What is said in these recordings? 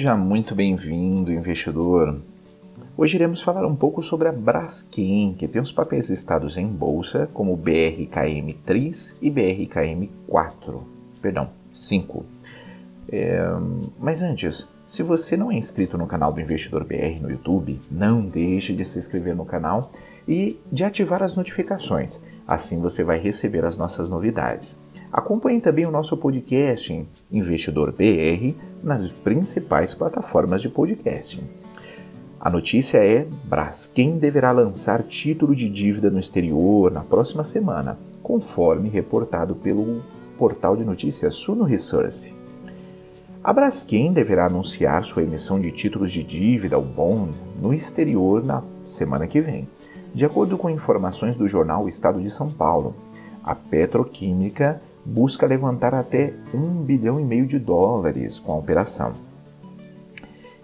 Seja muito bem-vindo, investidor. Hoje iremos falar um pouco sobre a Braskem, que tem os papéis listados em bolsa como BRKM3 e BRKM4, perdão, 5. É, mas antes, se você não é inscrito no canal do Investidor BR no YouTube, não deixe de se inscrever no canal e de ativar as notificações. Assim você vai receber as nossas novidades. Acompanhe também o nosso podcast Investidor BR nas principais plataformas de podcasting. A notícia é: Braskem deverá lançar título de dívida no exterior na próxima semana, conforme reportado pelo portal de notícias Suno Research. A Braskem deverá anunciar sua emissão de títulos de dívida, o bond, no exterior na semana que vem. De acordo com informações do jornal Estado de São Paulo, a petroquímica busca levantar até um bilhão e meio de dólares com a operação.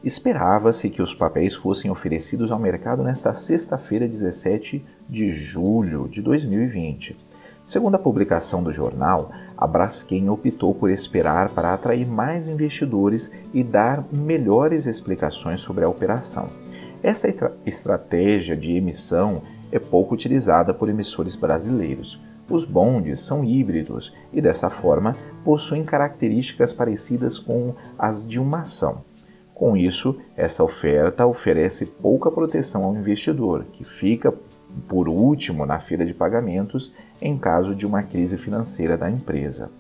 Esperava-se que os papéis fossem oferecidos ao mercado nesta sexta-feira, 17 de julho de 2020. Segundo a publicação do jornal, a Braskem optou por esperar para atrair mais investidores e dar melhores explicações sobre a operação. Esta estratégia de emissão é pouco utilizada por emissores brasileiros. Os bondes são híbridos e, dessa forma, possuem características parecidas com as de uma ação. Com isso, essa oferta oferece pouca proteção ao investidor, que fica por último na fila de pagamentos em caso de uma crise financeira da empresa.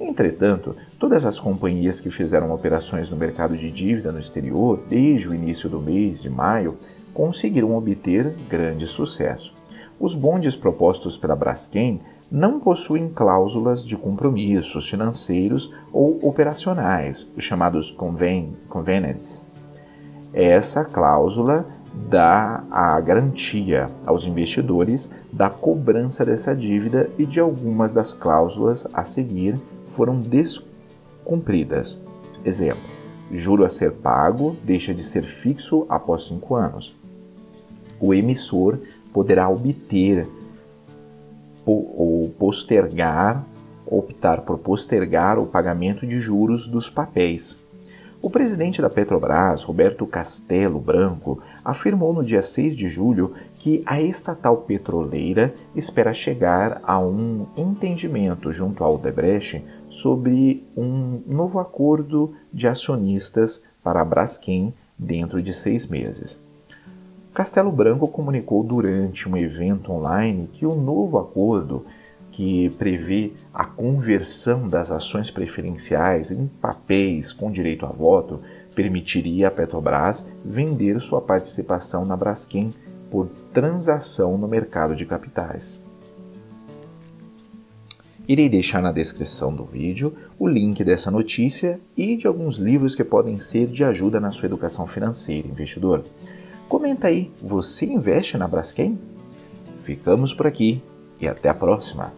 Entretanto, todas as companhias que fizeram operações no mercado de dívida no exterior desde o início do mês de maio conseguiram obter grande sucesso. Os bondes propostos pela Braskem não possuem cláusulas de compromissos financeiros ou operacionais, os chamados conven covenants. Essa cláusula dá a garantia aos investidores da cobrança dessa dívida e de algumas das cláusulas a seguir foram descumpridas. Exemplo: juro a ser pago deixa de ser fixo após cinco anos. O emissor poderá obter ou postergar, optar por postergar o pagamento de juros dos papéis. O presidente da Petrobras, Roberto Castelo Branco, afirmou no dia 6 de julho que a estatal petroleira espera chegar a um entendimento junto ao Odebrecht sobre um novo acordo de acionistas para a Braskem dentro de seis meses. Castelo Branco comunicou durante um evento online que o novo acordo, que prevê a conversão das ações preferenciais em papéis com direito a voto, permitiria à Petrobras vender sua participação na Braskem por transação no mercado de capitais. Irei deixar na descrição do vídeo o link dessa notícia e de alguns livros que podem ser de ajuda na sua educação financeira, investidor. Comenta aí, você investe na Braskem? Ficamos por aqui e até a próxima!